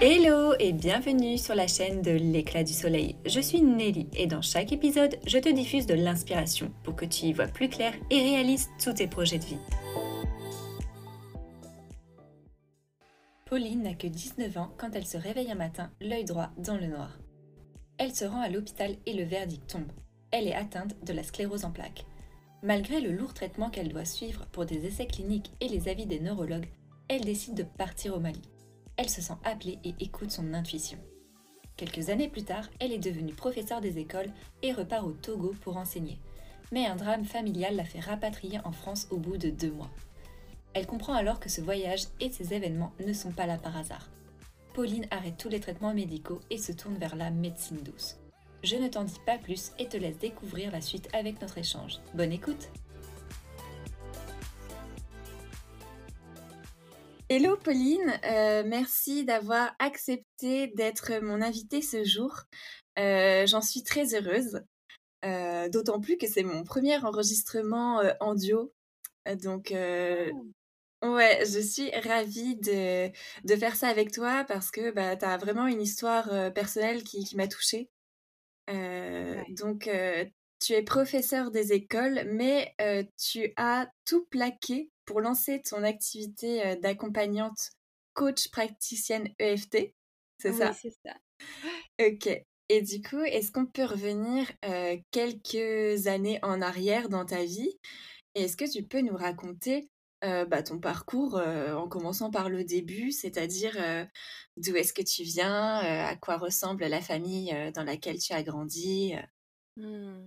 Hello et bienvenue sur la chaîne de l'éclat du soleil. Je suis Nelly et dans chaque épisode, je te diffuse de l'inspiration pour que tu y vois plus clair et réalises tous tes projets de vie. Pauline n'a que 19 ans quand elle se réveille un matin, l'œil droit dans le noir. Elle se rend à l'hôpital et le verdict tombe. Elle est atteinte de la sclérose en plaques. Malgré le lourd traitement qu'elle doit suivre pour des essais cliniques et les avis des neurologues, elle décide de partir au Mali elle se sent appelée et écoute son intuition. Quelques années plus tard, elle est devenue professeure des écoles et repart au Togo pour enseigner. Mais un drame familial la fait rapatrier en France au bout de deux mois. Elle comprend alors que ce voyage et ces événements ne sont pas là par hasard. Pauline arrête tous les traitements médicaux et se tourne vers la médecine douce. Je ne t'en dis pas plus et te laisse découvrir la suite avec notre échange. Bonne écoute Hello Pauline, euh, merci d'avoir accepté d'être mon invitée ce jour. Euh, j'en suis très heureuse, euh, d'autant plus que c'est mon premier enregistrement en duo. Donc, oh. ouais, je suis ravie de, de, faire ça avec toi parce que bah, tu as vraiment une histoire personnelle qui, qui m'a touchée. Donc, tu es professeur des écoles, mais tu as tout plaqué pour lancer ton activité d'accompagnante coach praticienne EFT. C'est ça? Oui, c'est ça. Ok. Et du coup, est-ce qu'on peut revenir quelques années en arrière dans ta vie? Et est-ce que tu peux nous raconter bah, ton parcours en commençant par le début, c'est-à-dire d'où est-ce que tu viens, à quoi ressemble la famille dans laquelle tu as grandi mmh.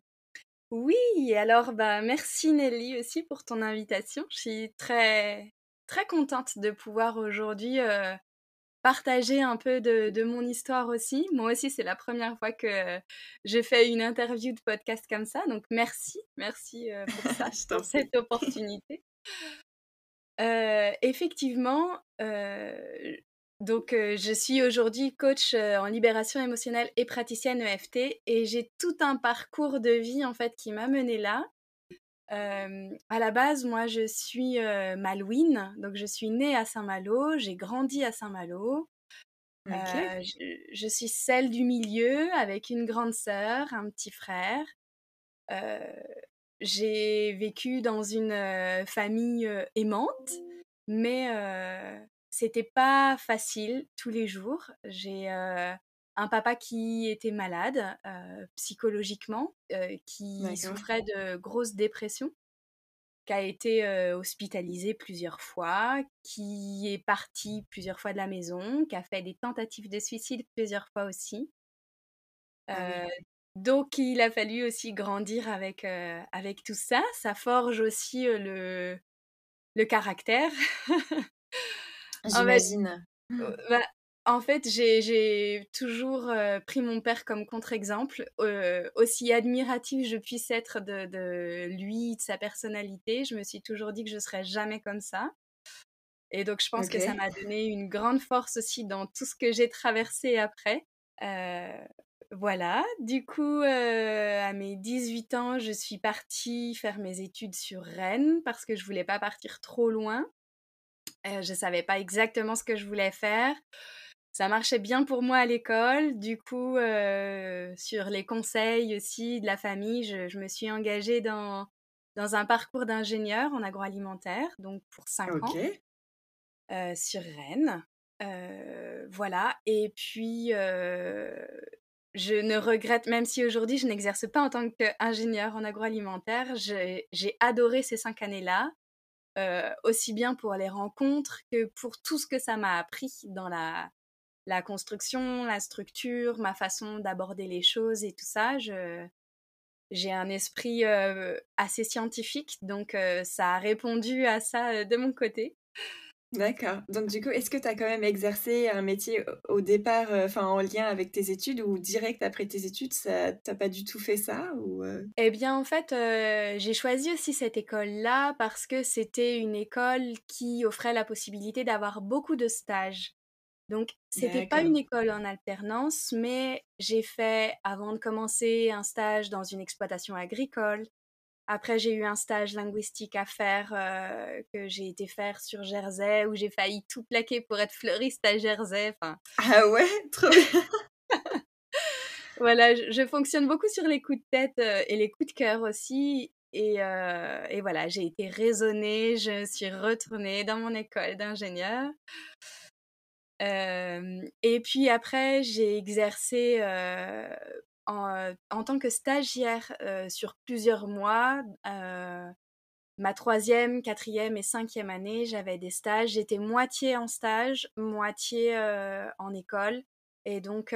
Oui, alors bah merci Nelly aussi pour ton invitation. Je suis très très contente de pouvoir aujourd'hui partager un peu de, mon histoire aussi. Moi aussi, c'est la première fois que je fais une interview de podcast comme ça, donc merci, merci pour ça, pour cette opportunité. effectivement, donc, je suis aujourd'hui coach en libération émotionnelle et praticienne EFT et j'ai tout un parcours de vie en fait qui m'a mené là. à la base, moi, je suis malouine, donc je suis née à Saint-Malo, j'ai grandi à Saint-Malo. Je, suis celle du milieu avec une grande sœur, un petit frère. j'ai vécu dans une famille aimante, mais c'était pas facile tous les jours. J'ai un papa qui était malade psychologiquement, qui souffrait de grosses dépressions, qui a été hospitalisé plusieurs fois, qui est parti plusieurs fois de la maison, qui a fait des tentatives de suicide plusieurs fois aussi. Ah donc il a fallu aussi grandir avec, avec tout ça. Ça forge aussi le, le caractère. J'imagine. Bah, en fait, j'ai toujours pris mon père comme contre-exemple. aussi admiratif je puisse être de, lui, de sa personnalité, je me suis toujours dit que je serais jamais comme ça. Et donc, je pense que ça m'a donné une grande force aussi dans tout ce que j'ai traversé après. voilà, du coup, à mes 18 ans, je suis partie faire mes études sur Rennes parce que je voulais pas partir trop loin. Je je savais pas exactement ce que je voulais faire. Ça marchait bien pour moi à l'école. Du coup, sur les conseils aussi de la famille, je, me suis engagée dans, dans un parcours d'ingénieur en agroalimentaire, donc pour 5 ans, sur Rennes. voilà. Et puis, je ne regrette, même si aujourd'hui je n'exerce pas en tant qu'ingénieur en agroalimentaire, j'ai adoré ces cinq années-là. Aussi bien pour les rencontres que pour tout ce que ça m'a appris dans la, construction, la structure, ma façon d'aborder les choses et tout ça. j'ai un esprit assez scientifique, donc ça a répondu à ça de mon côté. D'accord. Donc du coup, est-ce que tu as quand même exercé un métier au départ, euh, enfin en lien avec tes études ou direct après tes études, ça t'as pas du tout fait ça ou euh? Eh bien en fait, euh, j'ai choisi aussi cette école-là parce que c'était une école qui offrait la possibilité d'avoir beaucoup de stages. Donc c'était pas une école en alternance, mais j'ai fait avant de commencer un stage dans une exploitation agricole. Après, j'ai eu un stage linguistique à faire que j'ai été faire sur Jersey, où j'ai failli tout plaquer pour être fleuriste à Jersey. Enfin... Ah ouais, trop bien. voilà, je, fonctionne beaucoup sur les coups de tête et les coups de cœur aussi. Et, et voilà, j'ai été raisonnée, je suis retournée dans mon école d'ingénieur. et puis après, j'ai exercé en, en, tant que stagiaire sur plusieurs mois. ma troisième, quatrième et cinquième année, j'avais des stages. J'étais moitié en stage, moitié en école. Et donc,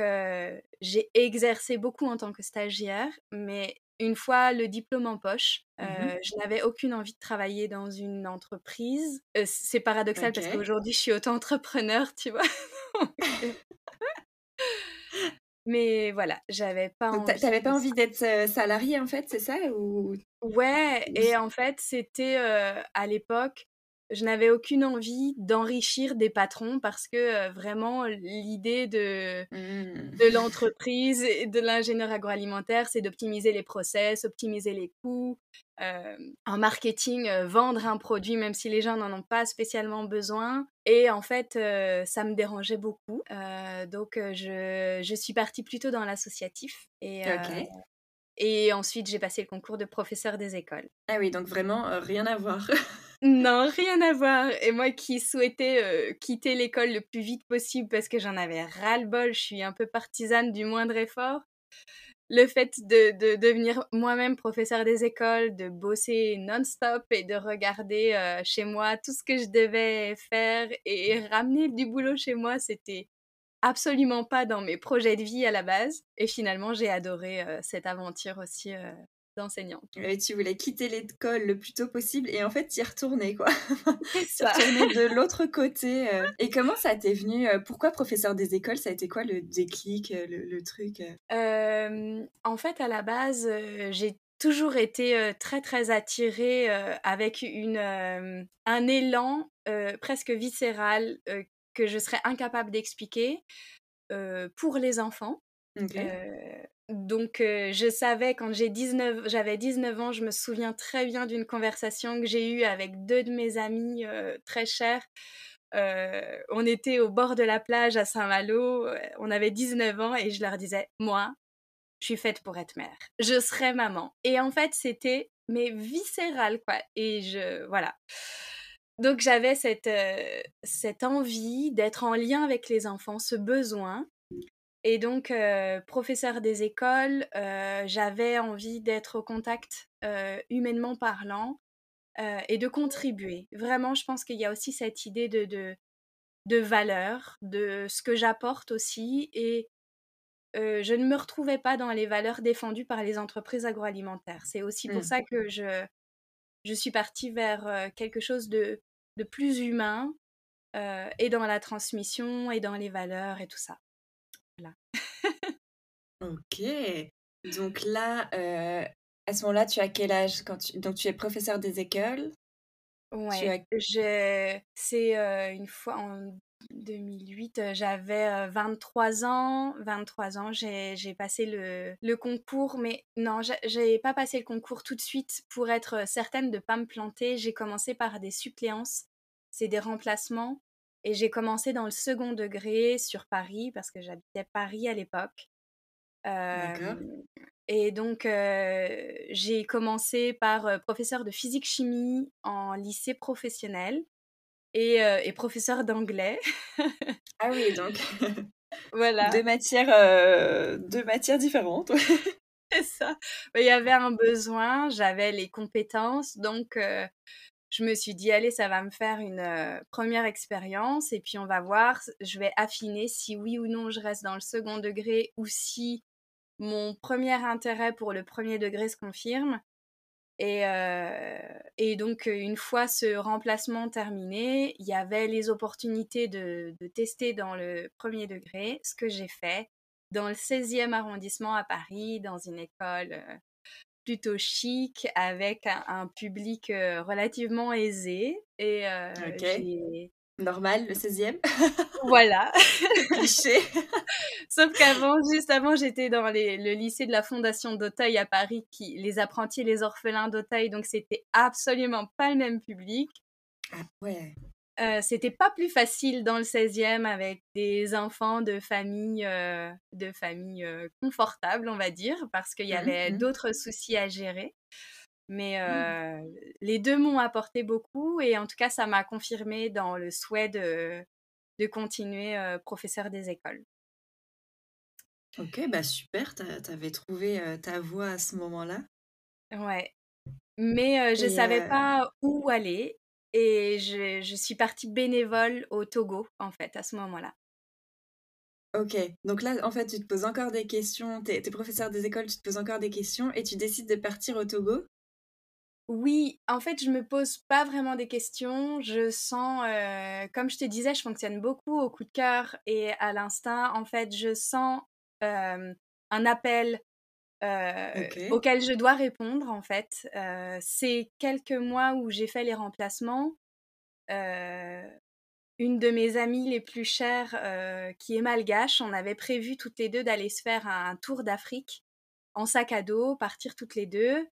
j'ai exercé beaucoup en tant que stagiaire, mais une fois le diplôme en poche, mmh je n'avais aucune envie de travailler dans une entreprise. c'est paradoxal parce qu'aujourd'hui, je suis auto-entrepreneur, tu vois? Mais voilà, j'avais pas envie. T'avais pas envie d'être salarié en fait, c'est ça ou... Ouais, et en fait, c'était à l'époque, je n'avais aucune envie d'enrichir des patrons parce que vraiment l'idée de, mmh. de l'entreprise et de l'ingénieur agroalimentaire, c'est d'optimiser les process, optimiser les coûts. en marketing, vendre un produit même si les gens n'en ont pas spécialement besoin. Et en fait, ça me dérangeait beaucoup. donc, je, je, suis partie plutôt dans l'associatif. Et, et ensuite, j'ai passé le concours de professeur des écoles. Ah oui, donc vraiment rien à voir. Non, rien à voir. Et moi qui souhaitais euh, quitter l'école le plus vite possible parce que j'en avais ras-le-bol, je suis un peu partisane du moindre effort. Le fait de, devenir moi-même professeur des écoles, de bosser non-stop et de regarder euh, chez moi tout ce que je devais faire et ramener du boulot chez moi, c'était absolument pas dans mes projets de vie à la base. Et finalement, j'ai adoré euh, cette aventure aussi d'enseignante. tu voulais quitter l'école le plus tôt possible et en fait y retourner quoi. ça. retourner de l'autre côté. Euh. Et comment ça t'est venu euh, Pourquoi professeur des écoles Ça a été quoi le déclic, euh, le, truc En fait, à la base, j'ai toujours été très très attirée avec une, un élan presque viscéral que je serais incapable d'expliquer pour les enfants. Donc, je savais quand j'ai 19, j'avais 19 ans, je me souviens très bien d'une conversation que j'ai eue avec deux de mes amis très chers. on était au bord de la plage à Saint-Malo, on avait 19 ans et je leur disais, moi, je suis faite pour être mère. Je serai maman. Et en fait, c'était mais viscéral quoi. Et je voilà. Donc j'avais cette envie d'être en lien avec les enfants, ce besoin. Et donc, euh, professeur des écoles, euh, j'avais envie d'être au contact euh, humainement parlant et de contribuer. Vraiment, je pense qu'il y a aussi cette idée de, de, de valeur, de ce que j'apporte aussi. Et je ne me retrouvais pas dans les valeurs défendues par les entreprises agroalimentaires. C'est aussi pour mmh. ça que je, je suis partie vers quelque chose de, de plus humain et dans la transmission et dans les valeurs et tout ça. Ok. Donc là, euh, à ce moment-là, tu as quel âge quand tu... Donc tu es professeur des écoles? Ouais, c'est euh, une fois en 2008, euh, j'avais 23 ans. 23 ans, j'ai passé le, le, concours, mais non, j'ai pas passé le concours tout de suite pour être certaine de pas me planter. J'ai commencé par des suppléances, c'est des remplacements. Et j'ai commencé dans le second degré sur Paris parce que j'habitais Paris à l'époque. et donc, j'ai commencé par professeur de physique-chimie en lycée professionnel et, et professeur d'anglais. ah oui, donc. voilà. Deux matières, deux matières différentes. C'est ça. Il y avait un besoin, j'avais les compétences, donc je me suis dit, allez, ça va me faire une euh, première expérience et puis on va voir, je vais affiner si oui ou non je reste dans le second degré ou si mon premier intérêt pour le premier degré se confirme. Et, euh, et donc, une fois ce remplacement terminé, il y avait les opportunités de, de tester dans le premier degré, ce que j'ai fait dans le 16e arrondissement à Paris, dans une école euh, plutôt chic avec un, public relativement aisé et Normal, le 16e. voilà. Cliché. Sauf qu'avant, juste avant, j'étais dans le lycée de la Fondation d'Auteuil à Paris, qui, les apprentis les orphelins d'Auteuil, donc c'était absolument pas le même public. Ah ouais. Euh, c'était pas plus facile dans le 16e avec des enfants de familles euh, de familles euh, confortables, on va dire, parce qu'il y mmh avait mmh. d'autres soucis à gérer. Mais mmh. les deux m'ont apporté beaucoup et en tout cas, ça m'a confirmé dans le souhait de, de continuer professeur des écoles. Ok, bah super, t'avais trouvé ta voie à ce moment-là. Ouais. Mais je ne savais pas où aller et je, je, suis partie bénévole au Togo, en fait, à ce moment-là. Ok, donc là, en fait, tu te poses encore des questions, tu es, professeur des écoles, tu te poses encore des questions et tu décides de partir au Togo? Oui, en fait, je me pose pas vraiment des questions. Je sens, euh, comme je te disais, je fonctionne beaucoup au coup de cœur et à l'instinct. En fait, je sens euh, un appel euh, auquel je dois répondre. En fait, c'est quelques mois où j'ai fait les remplacements. une de mes amies les plus chères, qui est malgache, on avait prévu toutes les deux d'aller se faire un tour d'Afrique en sac à dos, partir toutes les deux.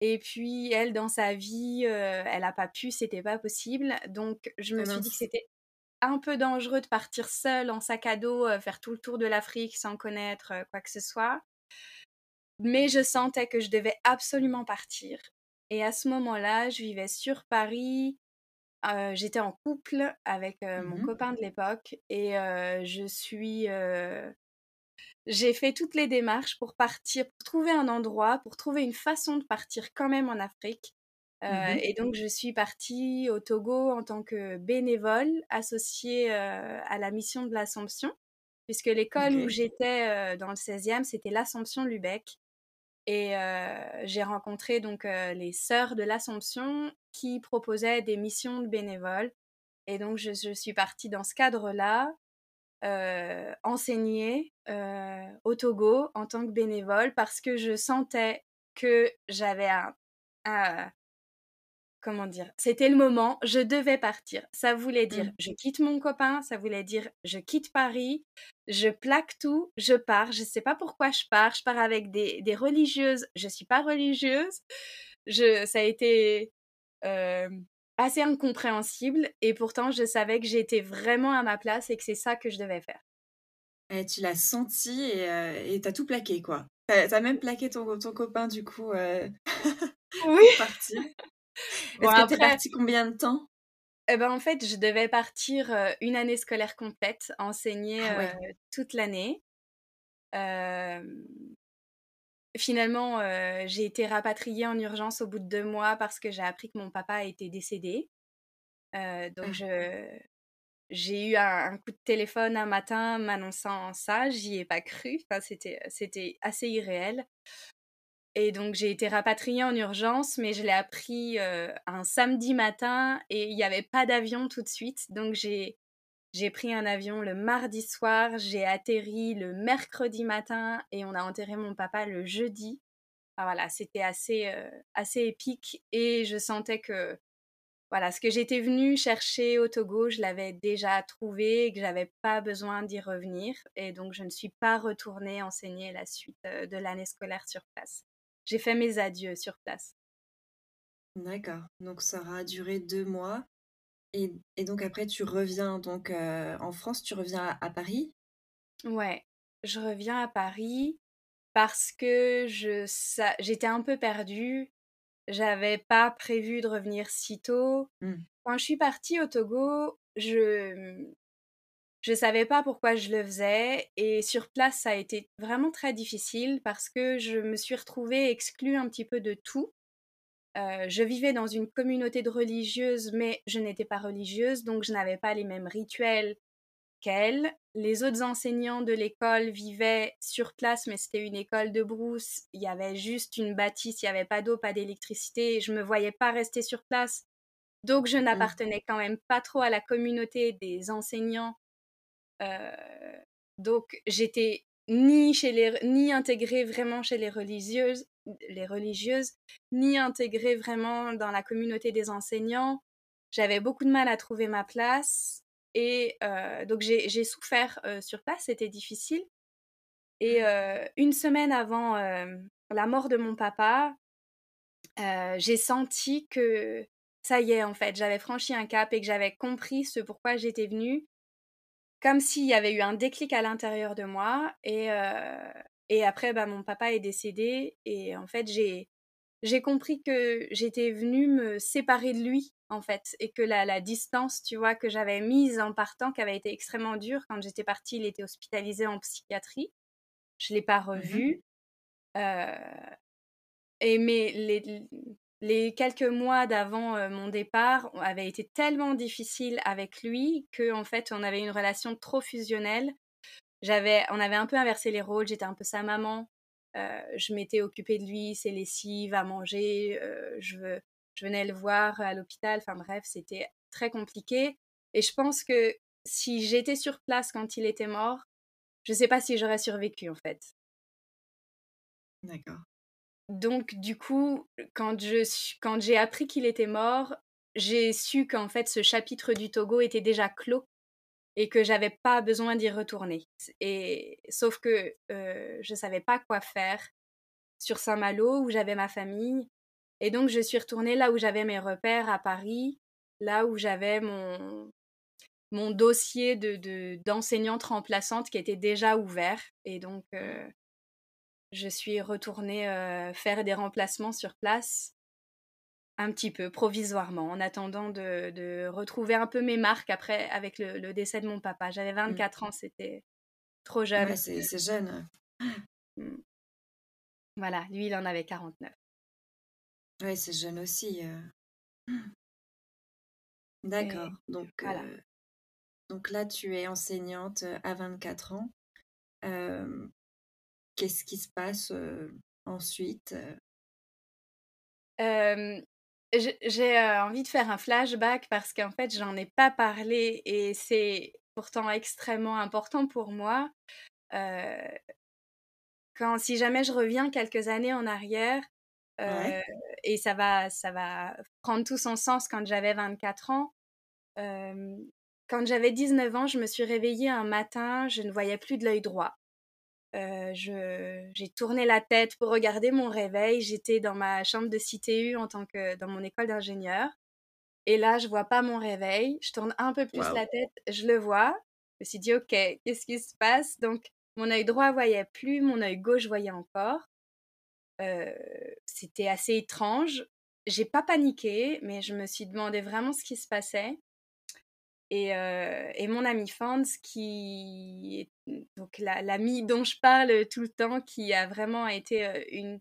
Et puis, elle, dans sa vie, elle n'a pas pu, c'était pas possible. Donc, je me ah suis dit que c'était un peu dangereux de partir seule en sac à dos, faire tout le tour de l'Afrique sans connaître quoi que ce soit. Mais je sentais que je devais absolument partir. Et à ce moment-là, je vivais sur Paris. J'étais en couple avec mon mmh copain de l'époque et je suis j'ai fait toutes les démarches pour partir, pour trouver un endroit, pour trouver une façon de partir quand même en Afrique. Mmh euh, et donc, je suis partie au Togo en tant que bénévole associée euh, à la mission de l'Assomption, puisque l'école où j'étais euh, dans le 16e, c'était l'Assomption Lubec. Et j'ai rencontré donc les sœurs de l'Assomption qui proposaient des missions de bénévoles. Et donc, je, je suis partie dans ce cadre-là euh, enseigner au Togo en tant que bénévole parce que je sentais que j'avais un, comment dire, c'était le moment, je devais partir. Ça voulait dire, mmh. je quitte mon copain, ça voulait dire, je quitte Paris, je plaque tout, je pars. Je ne sais pas pourquoi je pars. Je pars avec des, des religieuses. Je suis pas religieuse. Je, ça a été euh, assez incompréhensible et pourtant je savais que j'étais vraiment à ma place et que c'est ça que je devais faire. Et tu l'as senti et euh, t'as tout plaqué quoi. T'as as même plaqué ton, ton copain du coup. Euh... oui. parti. Bon, Est-ce que t'es parti combien de temps? Eh ben, en fait, je devais partir euh, une année scolaire complète, enseigner ah euh, toute l'année. Finalement, j'ai été rapatriée en urgence au bout de deux mois parce que j'ai appris que mon papa était décédé. Donc, ah. j'ai eu un, coup de téléphone un matin m'annonçant ça. J'y ai pas cru. Enfin, c'était, c'était assez irréel. Et donc, j'ai été rapatriée en urgence, mais je l'ai appris euh, un samedi matin et il n'y avait pas d'avion tout de suite. Donc, j'ai pris un avion le mardi soir, j'ai atterri le mercredi matin et on a enterré mon papa le jeudi. voilà, c'était assez, euh, assez épique et je sentais que voilà, ce que j'étais venue chercher au Togo, je l'avais déjà trouvé et que j'avais pas besoin d'y revenir. Et donc, je ne suis pas retournée enseigner la suite euh, de l'année scolaire sur place. J'ai fait mes adieux sur place. D'accord. Donc, ça aura duré deux mois. Et, donc après, tu reviens donc euh, en France, tu reviens à, Paris? Ouais, je reviens à Paris parce que je j'étais un peu perdue. J'avais pas prévu de revenir si tôt. Mmh. Quand je suis partie au Togo, je je savais pas pourquoi je le faisais et sur place ça a été vraiment très difficile parce que je me suis retrouvée exclue un petit peu de tout. Euh, je vivais dans une communauté de religieuses, mais je n'étais pas religieuse, donc je n'avais pas les mêmes rituels qu'elles. Les autres enseignants de l'école vivaient sur place, mais c'était une école de brousse. Il y avait juste une bâtisse, il n'y avait pas d'eau, pas d'électricité. Je ne me voyais pas rester sur place. Donc je mmh. n'appartenais quand même pas trop à la communauté des enseignants. Donc j'étais ni chez les ni intégrée vraiment chez les religieuses les religieuses, ni intégrées vraiment dans la communauté des enseignants. J'avais beaucoup de mal à trouver ma place. Et donc, j'ai souffert sur place, c'était difficile. Et une semaine avant la mort de mon papa, j'ai senti que ça y est, en fait, j'avais franchi un cap et que j'avais compris ce pourquoi j'étais venue, comme s'il y avait eu un déclic à l'intérieur de moi. Et, et après, bah, mon papa est décédé et en fait, j'ai j'ai compris que j'étais venue me séparer de lui, en fait, et que la, la distance, tu vois, que j'avais mise en partant, qui avait été extrêmement dure. Quand j'étais partie, il était hospitalisé en psychiatrie. Je ne l'ai pas mmh revu. et mais les, les quelques mois d'avant mon départ avaient été tellement difficiles avec lui que en fait on avait une relation trop fusionnelle. J'avais, on avait un peu inversé les rôles. J'étais un peu sa maman. je m'étais occupée de lui, ses lessives, à manger. je, je venais le voir à l'hôpital. Enfin bref, c'était très compliqué. Et je pense que si j'étais sur place quand il était mort, je ne sais pas si j'aurais survécu en fait. D'accord. Donc du coup, quand je quand j'ai appris qu'il était mort, j'ai su qu'en fait ce chapitre du Togo était déjà clos et que j'avais pas besoin d'y retourner. Et sauf que euh, je savais pas quoi faire sur Saint-Malo où j'avais ma famille et donc je suis retournée là où j'avais mes repères à Paris, là où j'avais mon mon dossier de d'enseignante remplaçante qui était déjà ouvert et donc euh, je suis retournée euh, faire des remplacements sur place un petit peu provisoirement en attendant de, retrouver un peu mes marques après avec le, décès de mon papa. J'avais 24 mmh. ans, c'était trop jeune. c'est jeune. Mmh. Voilà, lui il en avait 49. Oui, c'est jeune aussi. Euh. D'accord. Donc, euh, donc là, tu es enseignante à 24 ans. Qu'est-ce qui se passe ensuite J'ai envie de faire un flashback parce qu'en fait, j'en ai pas parlé et c'est pourtant extrêmement important pour moi. quand, si jamais je reviens quelques années en arrière, et ça va, ça va prendre tout son sens quand j'avais 24 ans. quand j'avais 19 ans, je me suis réveillée un matin, je ne voyais plus de l'œil droit. Euh, j'ai tourné la tête pour regarder mon réveil. J'étais dans ma chambre de CTU en tant que dans mon école d'ingénieur. Et là, je vois pas mon réveil. Je tourne un peu plus la tête, je le vois. Je me suis dit, ok, qu'est-ce qui se passe? Donc, mon œil droit voyait plus, mon œil gauche voyait encore. Euh, c'était assez étrange. J'ai pas paniqué, mais je me suis demandé vraiment ce qui se passait. Et, euh, et, mon amie Fans, qui est donc l'amie dont je parle tout le temps, qui a vraiment été euh, une,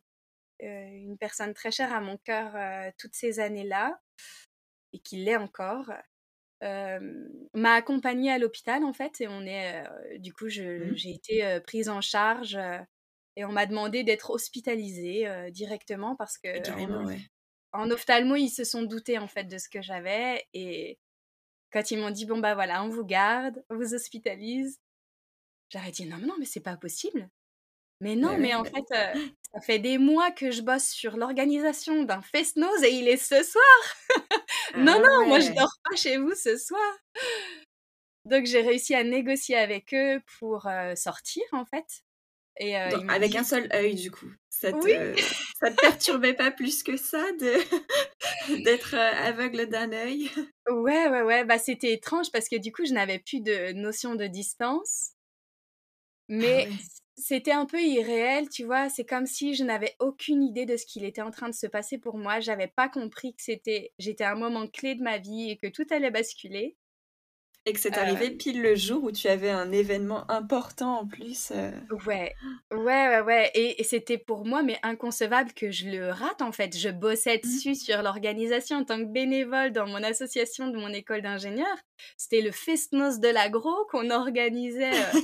euh, une personne très chère à mon cœur toutes ces années-là, et qui l'est encore, m'a accompagnée à l'hôpital en fait. Et on est, du coup, mmh. j'ai été prise en charge et on m'a demandé d'être hospitalisée directement parce que en, en ophtalmo, ils se sont doutés en fait de ce que j'avais et quand ils m'ont dit, bon, bah voilà, on vous garde, on vous hospitalise, j'aurais dit, non, non, mais c'est pas possible. Mais non, mais en fait, euh, ça fait des mois que je bosse sur l'organisation d'un fest-nose et il est ce soir. non, ah non, moi je dors pas chez vous ce soir. Donc j'ai réussi à négocier avec eux pour euh, sortir en fait. Et, euh, avec un seul œil du coup. Ça te, ça te perturbait pas plus que ça de d'être aveugle d'un œil? Ouais, ouais, ouais. Bah, c'était étrange parce que du coup, je n'avais plus de notion de distance. Ah Mais c'était un peu irréel, tu vois. C'est comme si je n'avais aucune idée de ce qu'il était en train de se passer pour moi. J'avais pas compris que c'était, j'étais à un moment clé de ma vie et que tout allait basculer. Et que c'est arrivé euh. pile le jour où tu avais un événement important en plus. Euh. Ouais, ouais, ouais, ouais. Et, c'était pour moi, mais inconcevable que je le rate en fait. Je bossais mmh. dessus sur l'organisation en tant que bénévole dans mon association de mon école d'ingénieur. C'était le Festnos de l'agro qu'on organisait euh,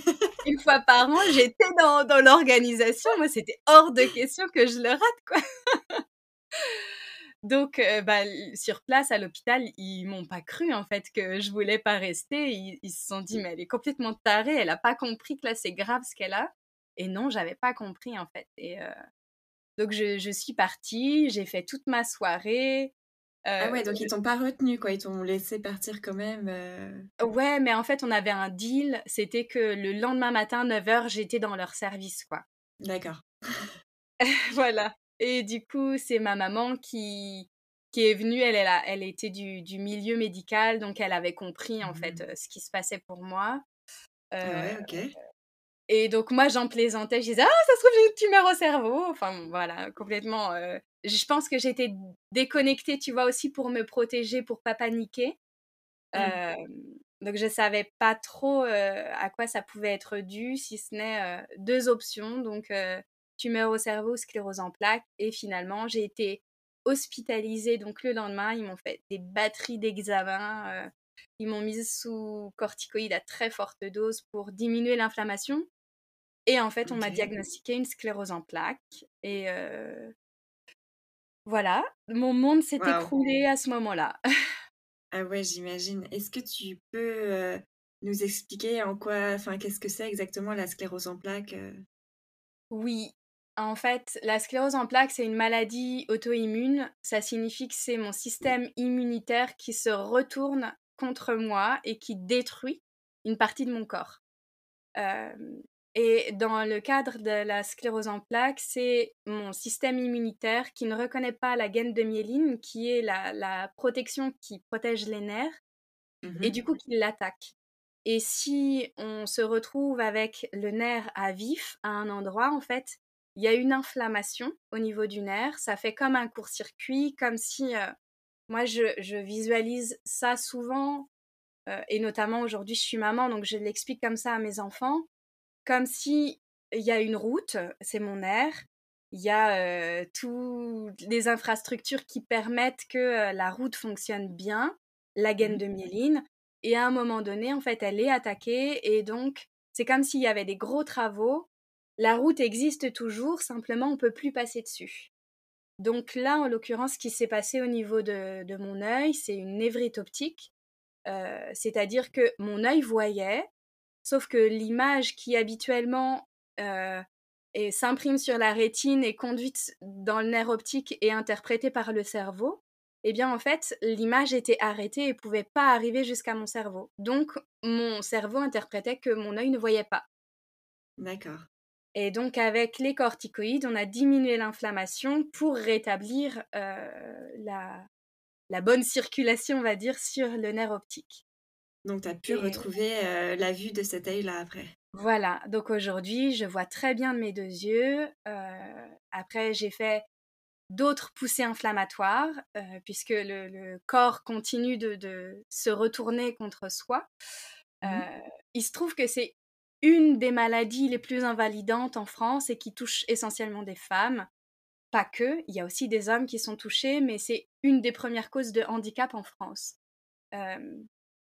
une fois par an. J'étais dans, dans l'organisation. Moi, c'était hors de question que je le rate, quoi. Donc, bah, sur place, à l'hôpital, ils m'ont pas cru, en fait, que je voulais pas rester. Ils, se sont dit, mais elle est complètement tarée, elle a pas compris que là, c'est grave ce qu'elle a. Et non, j'avais pas compris, en fait. Et donc, je, suis partie, j'ai fait toute ma soirée. ah ouais, donc ils t'ont pas retenu, quoi. Ils t'ont laissé partir quand même. Ouais, mais en fait, on avait un deal. C'était que le lendemain matin, 9h, j'étais dans leur service, quoi. D'accord. voilà. Et du coup, c'est ma maman qui, qui est venue. Elle, elle, elle était du, du, milieu médical, donc elle avait compris, en fait, mmh. ce qui se passait pour moi. Ouais, ok. Et donc moi j'en plaisantais, je disais ah ça se trouve j'ai une tumeur au cerveau, enfin voilà complètement. je pense que j'étais déconnectée, tu vois aussi pour me protéger, pour pas paniquer. Mmh. donc je savais pas trop à quoi ça pouvait être dû, si ce n'est deux options, donc tumeur au cerveau, sclérose en plaques, et finalement j'ai été hospitalisée donc le lendemain ils m'ont fait des batteries d'examens. ils m'ont mise sous corticoïdes à très forte dose pour diminuer l'inflammation. Et en fait, on m'a diagnostiqué une sclérose en plaques. Et voilà, mon monde s'est écroulé à ce moment-là. ah ouais, j'imagine. Est-ce que tu peux nous expliquer en quoi, enfin, qu'est-ce que c'est exactement la sclérose en plaques Oui, en fait, la sclérose en plaques, c'est une maladie auto-immune. Ça signifie que c'est mon système immunitaire qui se retourne contre moi et qui détruit une partie de mon corps. Et dans le cadre de la sclérose en plaques, c'est mon système immunitaire qui ne reconnaît pas la gaine de myéline, qui est la, protection qui protège les nerfs, mmh et du coup qui l'attaque. Et si on se retrouve avec le nerf à vif à un endroit, en fait, il y a une inflammation au niveau du nerf. Ça fait comme un court-circuit, comme si... Euh, moi, je, visualise ça souvent, euh, et notamment aujourd'hui, je suis maman, donc je l'explique comme ça à mes enfants comme si il y a une route, c'est mon air, il y a toutes les infrastructures qui permettent que la route fonctionne bien, la gaine mmh de myéline, et à un moment donné, en fait, elle est attaquée, et donc c'est comme s'il y avait des gros travaux. La route existe toujours, simplement on peut plus passer dessus. Donc là, en l'occurrence, ce qui s'est passé au niveau de, mon œil, c'est une névrite optique, c'est-à-dire que mon œil voyait, Sauf que l'image qui habituellement euh, s'imprime sur la rétine et conduite dans le nerf optique et interprétée par le cerveau, eh bien en fait, l'image était arrêtée et pouvait pas arriver jusqu'à mon cerveau. Donc mon cerveau interprétait que mon œil ne voyait pas. D'accord. Et donc avec les corticoïdes, on a diminué l'inflammation pour rétablir euh, la, la bonne circulation, on va dire, sur le nerf optique. Donc, tu as pu retrouver la vue de cet œil-là après. Voilà, donc aujourd'hui, je vois très bien de mes deux yeux. après, j'ai fait d'autres poussées inflammatoires, puisque le, corps continue de, se retourner contre soi. Mmh il se trouve que c'est une des maladies les plus invalidantes en France et qui touche essentiellement des femmes. Pas que, il y a aussi des hommes qui sont touchés, mais c'est une des premières causes de handicap en France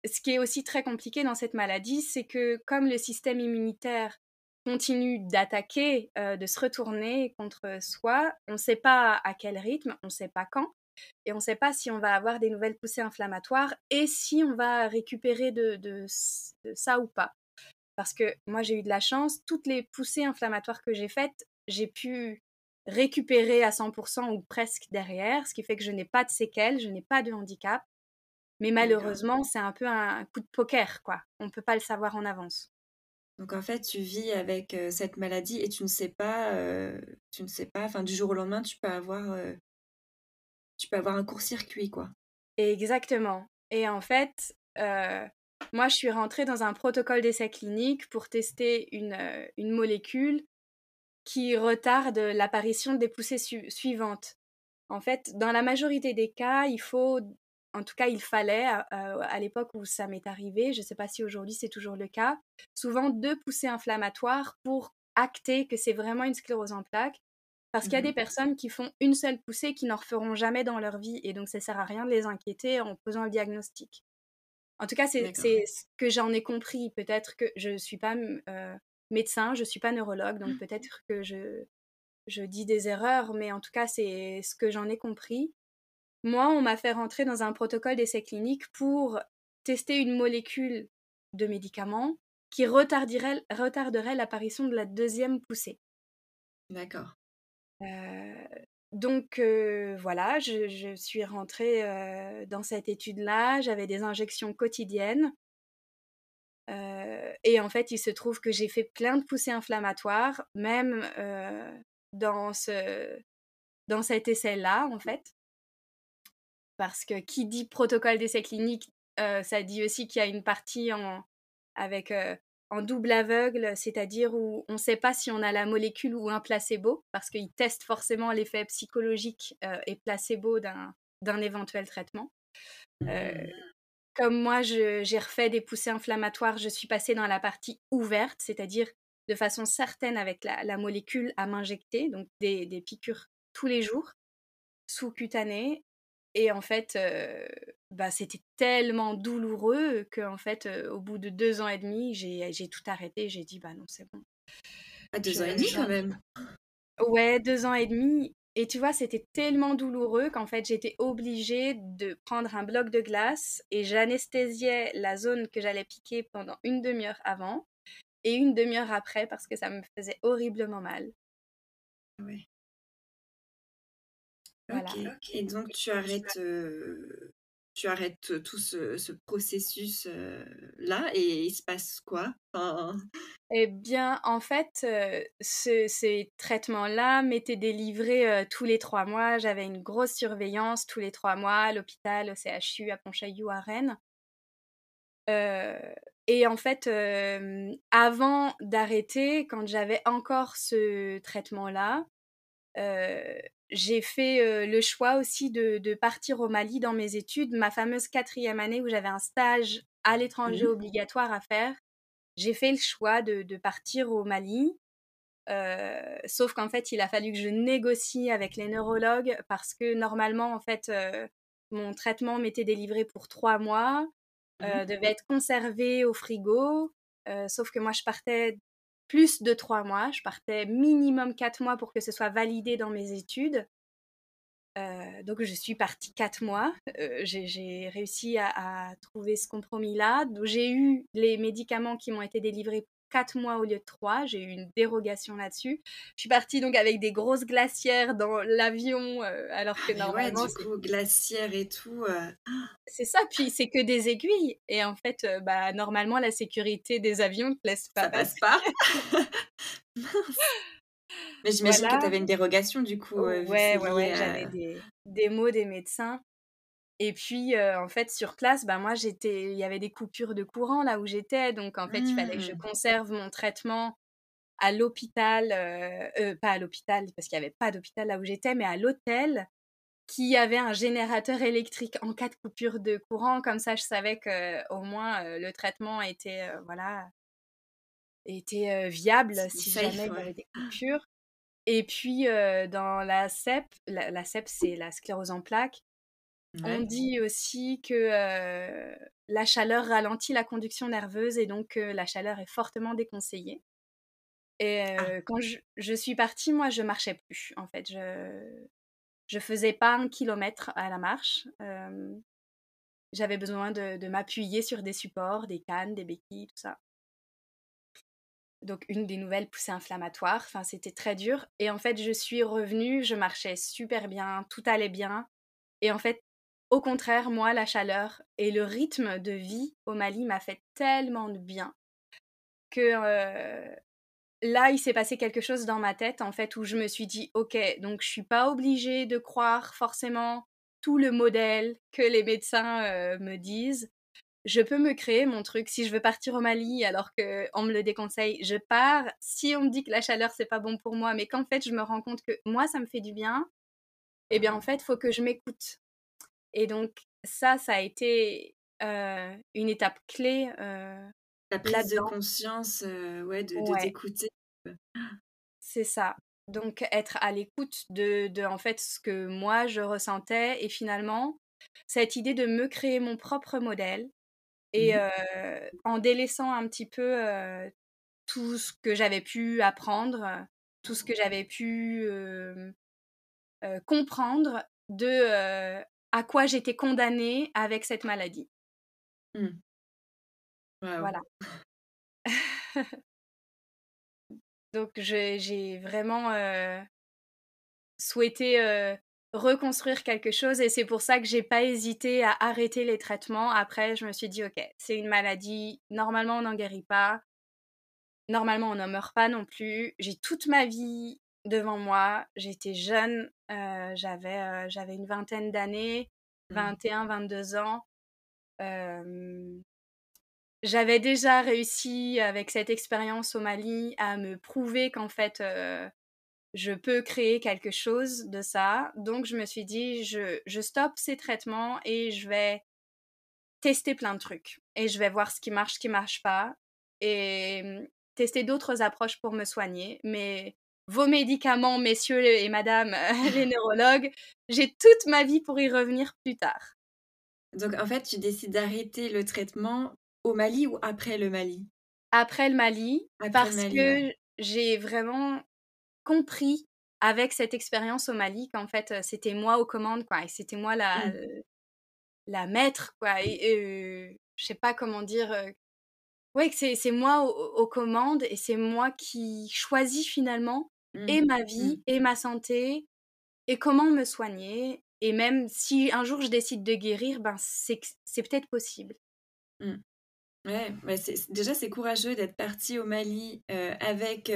ce qui est aussi très compliqué dans cette maladie, c'est que comme le système immunitaire continue d'attaquer, de se retourner contre soi, on ne sait pas à quel rythme, on ne sait pas quand, et on ne sait pas si on va avoir des nouvelles poussées inflammatoires et si on va récupérer de, ça ou pas. Parce que moi j'ai eu de la chance, toutes les poussées inflammatoires que j'ai faites, j'ai pu récupérer à 100% ou presque derrière, ce qui fait que je n'ai pas de séquelles, je n'ai pas de handicap. Mais malheureusement, c'est un peu un coup de poker, quoi. On ne peut pas le savoir en avance. Donc en fait, tu vis avec cette maladie et tu ne sais pas, tu ne sais pas, enfin du jour au lendemain, tu peux avoir, tu peux avoir un court-circuit, quoi. Exactement. Et en fait, moi, je suis rentrée dans un protocole d'essai clinique pour tester une, une molécule qui retarde l'apparition des poussées suivantes. En fait, dans la majorité des cas, il faut en tout cas, il fallait, à, l'époque où ça m'est arrivé, je ne sais pas si aujourd'hui c'est toujours le cas, souvent deux poussées inflammatoires pour acter que c'est vraiment une sclérose en plaques. Parce qu'il y a des mmh personnes qui font une seule poussée qui n'en referont jamais dans leur vie et donc ça sert à rien de les inquiéter en posant le diagnostic. En tout cas, c'est ce que j'en ai compris. Peut-être que je ne suis pas médecin, je ne suis pas neurologue, donc mmh. peut-être que je, je dis des erreurs, mais en tout cas, c'est ce que j'en ai compris. Moi, on m'a fait rentrer dans un protocole d'essai clinique pour tester une molécule de médicament qui retarderait, l'apparition de la deuxième poussée. D'accord. Euh, donc voilà, je, suis rentrée dans cette étude-là. J'avais des injections quotidiennes. et en fait, il se trouve que j'ai fait plein de poussées inflammatoires, même dans, ce, dans cet essai-là, en fait. Parce que qui dit protocole d'essai clinique, ça dit aussi qu'il y a une partie en, avec en double aveugle, c'est-à-dire où on ne sait pas si on a la molécule ou un placebo, parce qu'ils testent forcément l'effet psychologique euh, et placebo d'un éventuel traitement. Euh, comme moi, j'ai refait des poussées inflammatoires, je suis passée dans la partie ouverte, c'est-à-dire de façon certaine avec la, molécule à m'injecter, donc des, des, piqûres tous les jours, sous-cutanées, et en fait, bah, c'était tellement douloureux qu'en fait, au bout de deux ans et demi, j'ai tout arrêté. J'ai dit, bah non, c'est bon. Ah, deux ans et demi quand même Ouais, deux ans et demi. Et tu vois, c'était tellement douloureux qu'en fait, j'étais obligée de prendre un bloc de glace et j'anesthésiais la zone que j'allais piquer pendant une demi-heure avant et une demi-heure après parce que ça me faisait horriblement mal. Ouais. Ok, et donc tu arrêtes, tu arrêtes tout ce, processus-là et il se passe quoi? Eh bien, en fait, ces traitements-là m'étaient délivrés tous les trois mois. J'avais une grosse surveillance tous les trois mois à l'hôpital, au CHU, à Pontchaillou, à Rennes. et en fait, avant d'arrêter, quand j'avais encore ce traitement-là, j'ai fait le choix aussi de, partir au Mali dans mes études. Ma fameuse quatrième année où j'avais un stage à l'étranger mmh obligatoire à faire, j'ai fait le choix de, partir au Mali. sauf qu'en fait, il a fallu que je négocie avec les neurologues parce que normalement, en fait, mon traitement m'était délivré pour trois mois, mmh devait être conservé au frigo. sauf que moi, je partais plus de trois mois. Je partais minimum quatre mois pour que ce soit validé dans mes études. Euh, donc je suis partie quatre mois. Euh, j'ai réussi à, trouver ce compromis-là. J'ai eu les médicaments qui m'ont été délivrés quatre mois au lieu de trois. J'ai eu une dérogation là-dessus. Je suis partie donc avec des grosses glacières dans l'avion, euh, alors que ah, normalement. Ouais, du coup, glacières et tout. C'est ça, puis c'est que des aiguilles. Et en fait, bah, normalement, la sécurité des avions ne laisse pas. Ça passe pas. Mais j'imagine que tu avais une dérogation du coup. ouais, ouais, ouais, j'avais des, des, mots des médecins. Et puis, en fait, sur place, bah, moi, j'étais, il y avait des coupures de courant là où j'étais. Donc, en fait, il fallait que je mmh. conserve mon traitement à l'hôpital, pas à l'hôpital, parce qu'il n'y avait pas d'hôpital là où j'étais, mais à l'hôtel qui avait un générateur électrique en cas de coupure de courant. Comme ça, je savais que au moins le traitement était, voilà, était viable si jamais il y avait des coupures. Et puis, dans la CEP, la, CEP, c'est la sclérose en plaques, on dit aussi que la chaleur ralentit la conduction nerveuse et donc la chaleur est fortement déconseillée. Et ah. quand je, suis partie, moi, je marchais plus, en fait. Je, je faisais pas un kilomètre à la marche. J'avais besoin de, de m'appuyer sur des supports, des cannes, des béquilles, tout ça donc une des nouvelles poussées inflammatoires. Enfin, c'était très dur. Et en fait, je suis revenue, je marchais super bien, tout allait bien. Et en fait, au contraire, moi, la chaleur et le rythme de vie au Mali m'a fait tellement de bien que euh, là, il s'est passé quelque chose dans ma tête, en fait, où je me suis dit, ok, donc je suis pas obligée de croire forcément tout le modèle que les médecins euh, me disent je peux me créer mon truc. Si je veux partir au Mali alors qu'on me le déconseille, je pars. Si on me dit que la chaleur, c'est pas bon pour moi, mais qu'en fait, je me rends compte que moi, ça me fait du bien, eh bien, en fait, il faut que je m'écoute. Et donc, ça, ça a été euh, une étape clé. Euh, La prise de conscience, euh, ouais, de, t'écouter. C'est ça. Donc, être à l'écoute de, de, en fait, ce que moi, je ressentais. Et finalement, cette idée de me créer mon propre modèle, et mmh en délaissant un petit peu tout ce que j'avais pu apprendre, tout ce que j'avais pu comprendre de à quoi j'étais condamnée avec cette maladie. Mmh. Voilà. Donc j'ai vraiment souhaité reconstruire quelque chose et c'est pour ça que j'ai pas hésité à arrêter les traitements. Après, je me suis dit, ok, c'est une maladie, normalement on n'en guérit pas, normalement on n'en meurt pas non plus. J'ai toute ma vie devant moi, j'étais jeune, j'avais j'avais une vingtaine d'années, 21, mmh. 22 ans. j'avais déjà réussi avec cette expérience au Mali à me prouver qu'en fait je peux créer quelque chose de ça. Donc, je me suis dit, je, je stoppe ces traitements et je vais tester plein de trucs. Et je vais voir ce qui marche, ce qui marche pas. Et mmh, tester d'autres approches pour me soigner. Mais vos médicaments, messieurs et madame les neurologues, j'ai toute ma vie pour y revenir plus tard. Donc, en fait, tu décides d'arrêter le traitement au Mali ou après le Mali? Après le Mali, parce que j'ai vraiment compris avec cette expérience au Mali qu'en fait c'était moi aux commandes quoi et c'était moi la mmh. la maître quoi et je sais pas comment dire ouais que c'est moi aux, commandes et c'est moi qui choisis finalement et mmh. ma vie mmh. et ma santé et comment me soigner et même si un jour je décide de guérir ben c'est c'est peut-être possible Ouais, déjà c'est courageux d'être parti au Mali avec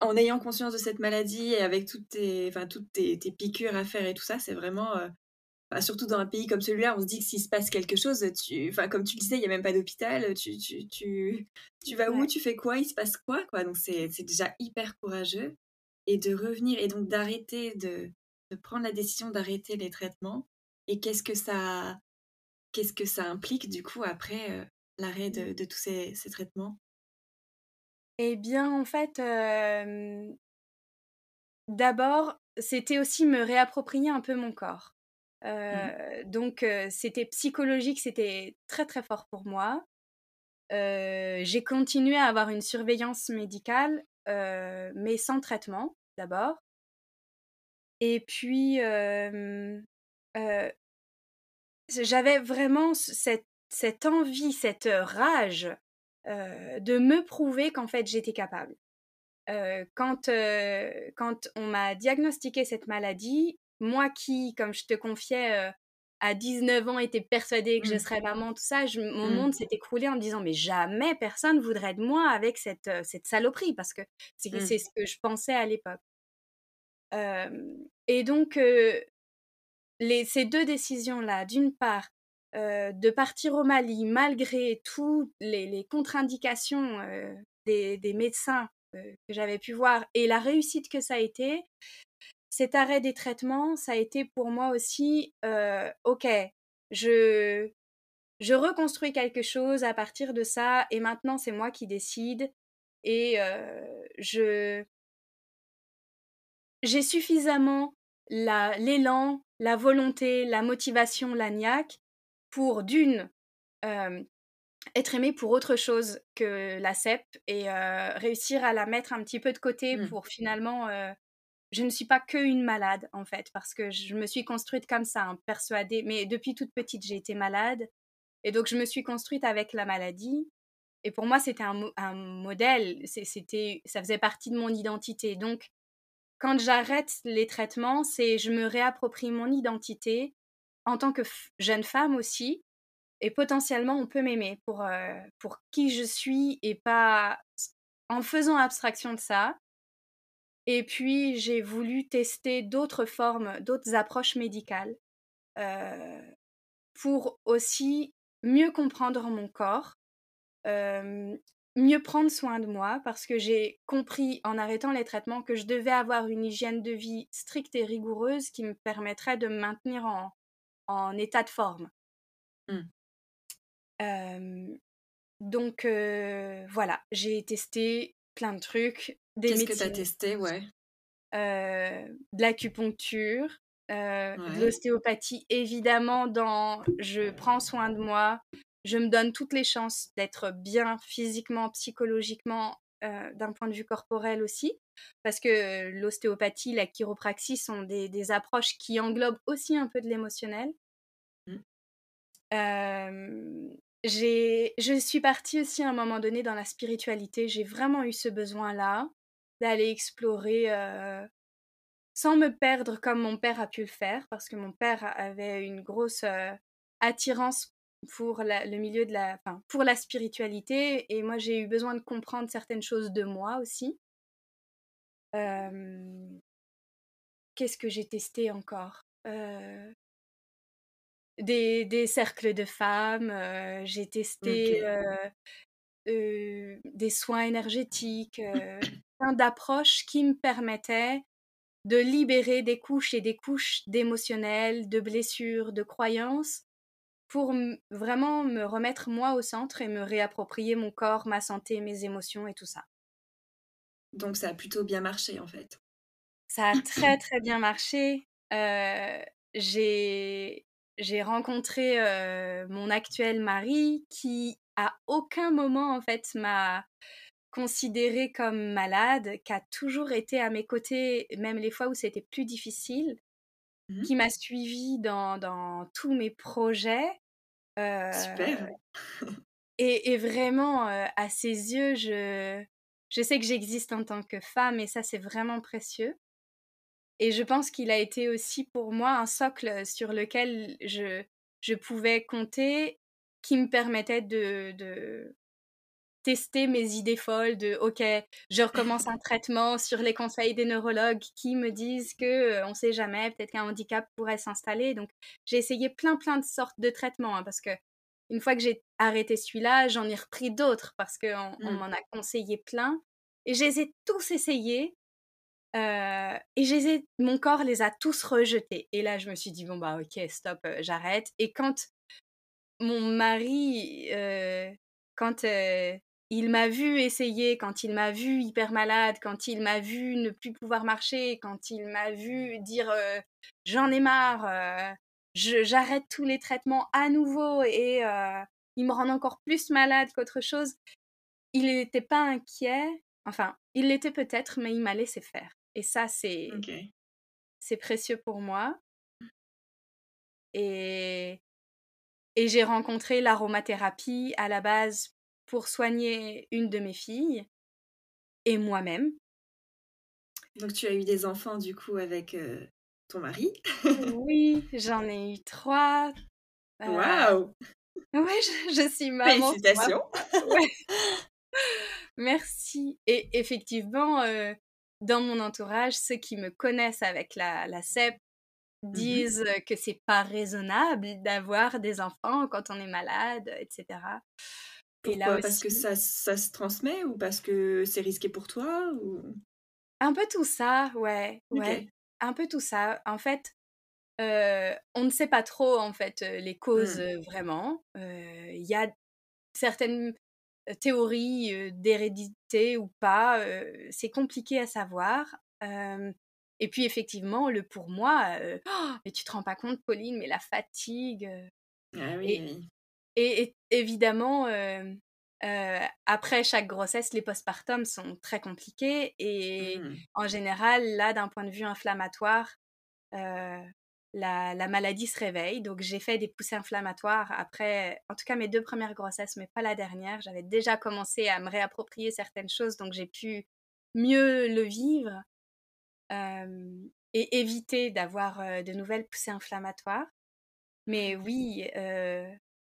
en ayant conscience de cette maladie et avec toutes tes, enfin, toutes tes, piqûres à faire et tout ça, c'est vraiment. Euh, surtout dans un pays comme celui-là, on se dit que s'il se passe quelque chose, tu, enfin, comme tu le disais, il n'y a même pas d'hôpital. Tu, tu, tu, tu, vas où Tu fais quoi Il se passe quoi, quoi Donc c'est déjà hyper courageux. Et de revenir et donc d'arrêter, de, de prendre la décision d'arrêter les traitements. Et qu'est-ce que ça, qu'est-ce que ça implique du coup après euh, l'arrêt de, de, tous ces, ces traitements? Eh bien, en fait, d'abord, c'était aussi me réapproprier un peu mon corps. Mmh. donc, c'était psychologique, c'était très, très fort pour moi. j'ai continué à avoir une surveillance médicale, mais sans traitement, d'abord. Et puis, j'avais vraiment cette cette envie, cette rage de me prouver qu'en fait j'étais capable. Quand, quand on m'a diagnostiqué cette maladie, moi qui, comme je te confiais, à 19 ans était persuadée que je mmh. serais maman, tout ça, mon mmh. monde s'est écroulé en me disant mais jamais personne voudrait de moi avec cette, cette saloperie parce que c'est mmh. ce que je pensais à l'époque. et donc, les, ces deux décisions-là, d'une part, de partir au Mali malgré toutes les, contre-indications euh, des, médecins que j'avais pu voir et la réussite que ça a été, cet arrêt des traitements, ça a été pour moi aussi, ok, je, je reconstruis quelque chose à partir de ça et maintenant c'est moi qui décide et je j'ai suffisamment l'élan, la volonté, la motivation, la niaque pour d'une être aimée pour autre chose que la CEP et réussir à la mettre un petit peu de côté mmh. pour finalement je ne suis pas que une malade en fait parce que je me suis construite comme ça hein, persuadée. Mais depuis toute petite j'ai été malade. Et donc je me suis construite avec la maladie. Et pour moi c'était un, modèle. C'était ça faisait partie de mon identité. Donc quand j'arrête les traitements c'est je me réapproprie mon identité en tant que jeune femme aussi. Et potentiellement, on peut m'aimer pour, euh, pour qui je suis et pas en faisant abstraction de ça. Et puis, j'ai voulu tester d'autres formes, d'autres approches médicales euh, pour aussi mieux comprendre mon corps, euh, mieux prendre soin de moi, parce que j'ai compris en arrêtant les traitements que je devais avoir une hygiène de vie stricte et rigoureuse qui me permettrait de me maintenir en, en état de forme. Mmh. donc voilà, j'ai testé plein de trucs. Qu'est-ce que tu as testé, ouais De l'acupuncture, de l'ostéopathie, évidemment, dans je prends soin de moi, je me donne toutes les chances d'être bien physiquement, psychologiquement, d'un point de vue corporel aussi, parce que l'ostéopathie, la chiropraxie sont des, approches qui englobent aussi un peu de l'émotionnel. Mmh. je suis partie aussi à un moment donné dans la spiritualité. J'ai vraiment eu ce besoin-là d'aller explorer sans me perdre comme mon père a pu le faire, parce que mon père avait une grosse attirance pour le milieu de la, enfin, pour la spiritualité, et moi j'ai eu besoin de comprendre certaines choses de moi aussi. Qu'est-ce que j'ai testé encore? Des, des, cercles de femmes, j'ai testé des soins énergétiques, d'approches qui me permettaient de libérer des couches et des couches d'émotionnel, de blessures, de croyances, pour vraiment me remettre moi au centre et me réapproprier mon corps, ma santé, mes émotions et tout ça. Donc ça a plutôt bien marché en fait. Ça a très très bien marché. Euh, j'ai rencontré euh, mon actuel mari qui à aucun moment en fait m'a considérée comme malade, qui a toujours été à mes côtés, même les fois où c'était plus difficile, mmh qui m'a suivi dans, dans, tous mes projets. Euh, Super. et, et, vraiment, à ses yeux, je, je sais que j'existe en tant que femme et ça, c'est vraiment précieux. Et je pense qu'il a été aussi pour moi un socle sur lequel je, je pouvais compter, qui me permettait de, de tester mes idées folles de OK, je recommence un traitement sur les conseils des neurologues qui me disent que euh, on sait jamais, peut-être qu'un handicap pourrait s'installer. Donc j'ai essayé plein plein de sortes de traitements hein, parce que une fois que j'ai arrêté celui-là, j'en ai repris d'autres parce qu'on on mmh. m'en a conseillé plein. Et je les ai tous essayés. Euh, et je mon corps les a tous rejetés. Et là, je me suis dit, bon, bah, ok, stop, euh, j'arrête. Et quand mon mari, euh, quand il m'a vu essayer, quand il m'a vu hyper malade, quand il m'a vu ne plus pouvoir marcher, quand il m'a vu dire j'en ai marre, j'arrête tous les traitements à nouveau et euh, il me rend encore plus malade qu'autre chose. Il n'était pas inquiet, enfin, il l'était peut-être, mais il m'a laissé faire. Et ça, c'est c'est précieux pour moi. Et, et j'ai rencontré l'aromathérapie à la base pour soigner une de mes filles et moi-même. Donc tu as eu des enfants du coup avec euh, ton mari? Oui, j'en ai eu trois. Euh, Waouh Oui, je, suis maman. Félicitations Merci. Et effectivement, euh, dans mon entourage, ceux qui me connaissent avec la, la CEP mmh disent que c'est pas raisonnable d'avoir des enfants quand on est malade, etc. Pourquoi? Parce que ça, ça se transmet ou parce que c'est risqué pour toi ou... Un peu tout ça, ouais. ouais un peu tout ça. En fait, on ne sait pas trop en fait les causes mmh. vraiment. Il y a certaines théories d'hérédité ou pas. c'est compliqué à savoir. et puis effectivement, le pour moi, «Oh, mais tu te rends pas compte, Pauline, mais la fatigue. Ah oui. Et, et, évidemment, après chaque grossesse, les postpartums sont très compliqués et mmh. en général, là, d'un point de vue inflammatoire, la, la, maladie se réveille. Donc, j'ai fait des poussées inflammatoires après, en tout cas, mes deux premières grossesses, mais pas la dernière. J'avais déjà commencé à me réapproprier certaines choses, donc j'ai pu mieux le vivre et éviter d'avoir de nouvelles poussées inflammatoires. Mais oui,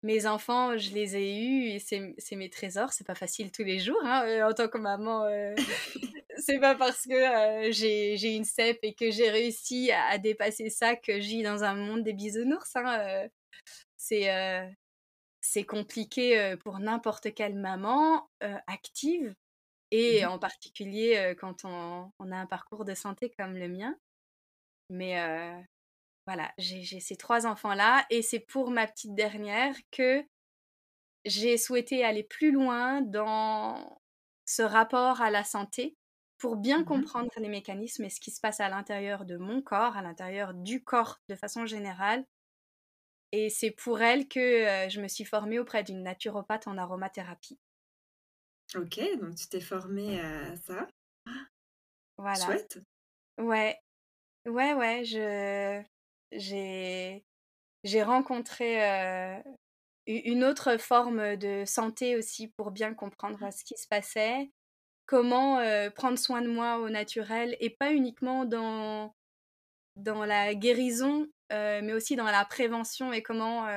mes enfants, je les ai eus et c'est mes trésors. C'est pas facile tous les jours hein, euh, en tant que maman. Euh, c'est pas parce que euh, j'ai une CEP et que j'ai réussi à, dépasser ça que j'ai dans un monde des bisounours. Hein, c'est compliqué pour n'importe quelle maman active et mmh en particulier quand on, on, a un parcours de santé comme le mien. Mais voilà, j'ai ces trois enfants-là et c'est pour ma petite dernière que j'ai souhaité aller plus loin dans ce rapport à la santé pour bien mmh comprendre les mécanismes et ce qui se passe à l'intérieur de mon corps, à l'intérieur du corps de façon générale. Et c'est pour elle que je me suis formée auprès d'une naturopathe en aromathérapie. Ok, donc tu t'es formée à ça. Voilà. Chouette. Ouais. Ouais, ouais, je j'ai j'ai rencontré une autre forme de santé aussi pour bien comprendre ce qui se passait, comment prendre soin de moi au naturel et pas uniquement dans dans la guérison, mais aussi dans la prévention et comment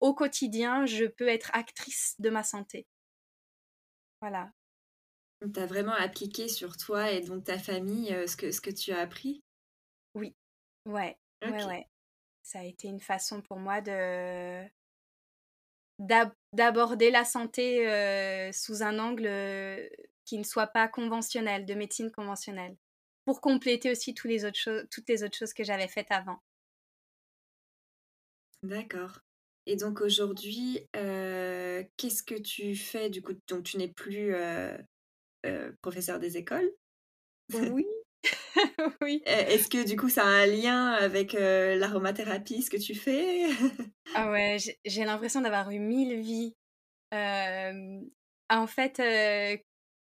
au quotidien je peux être actrice de ma santé. Voilà. Tu as vraiment appliqué sur toi et donc ta famille ce, que, ce que tu as appris? Oui, ouais, ouais, ouais. Ça a été une façon pour moi de d'aborder la santé sous un angle qui ne soit pas conventionnel, de médecine conventionnelle, pour compléter aussi tous les autres choses, toutes les autres choses que j'avais faites avant. D'accord. Et donc aujourd'hui, qu'est-ce que tu fais du coup? Donc tu n'es plus professeur des écoles? Oui. oui. Est-ce que du coup ça a un lien avec l'aromathérapie, ce que tu fais? Ah ouais, j'ai l'impression d'avoir eu mille vies. en fait,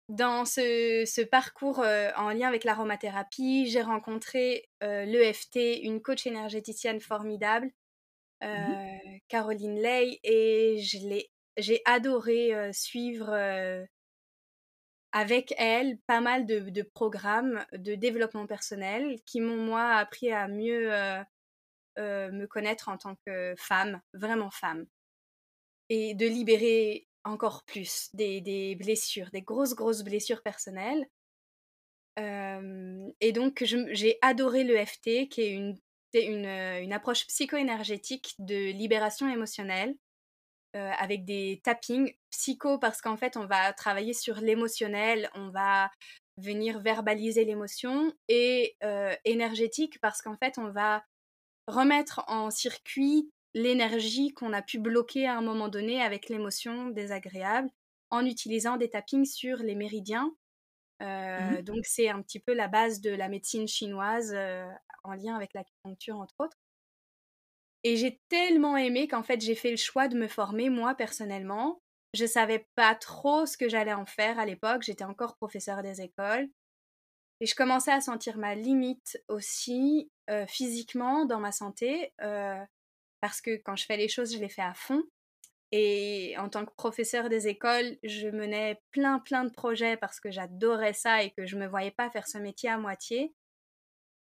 dans ce, parcours en lien avec l'aromathérapie, j'ai rencontré l'EFT, une coach énergéticienne formidable, mmh Caroline Lay, et j'ai adoré suivre avec elle pas mal de, programmes de développement personnel qui m'ont, moi, appris à mieux me connaître en tant que femme, vraiment femme, et de libérer encore plus des, blessures, des grosses, grosses blessures personnelles. et donc, j'ai adoré l'EFT, qui est une approche psycho-énergétique de libération émotionnelle, avec des tappings psycho, parce qu'en fait, on va travailler sur l'émotionnel, on va venir verbaliser l'émotion, et énergétique, parce qu'en fait, on va remettre en circuit l'énergie qu'on a pu bloquer à un moment donné avec l'émotion désagréable en utilisant des tappings sur les méridiens. Euh, mmh donc c'est un petit peu la base de la médecine chinoise euh, en lien avec l'acupuncture entre autres. Et j'ai tellement aimé qu'en fait j'ai fait le choix de me former moi personnellement. Je savais pas trop ce que j'allais en faire à l'époque, j'étais encore professeur des écoles. Et je commençais à sentir ma limite aussi euh, physiquement dans ma santé parce que quand je fais les choses, je les fais à fond. Et en tant que professeur des écoles, je menais plein plein de projets parce que j'adorais ça et que je me voyais pas faire ce métier à moitié.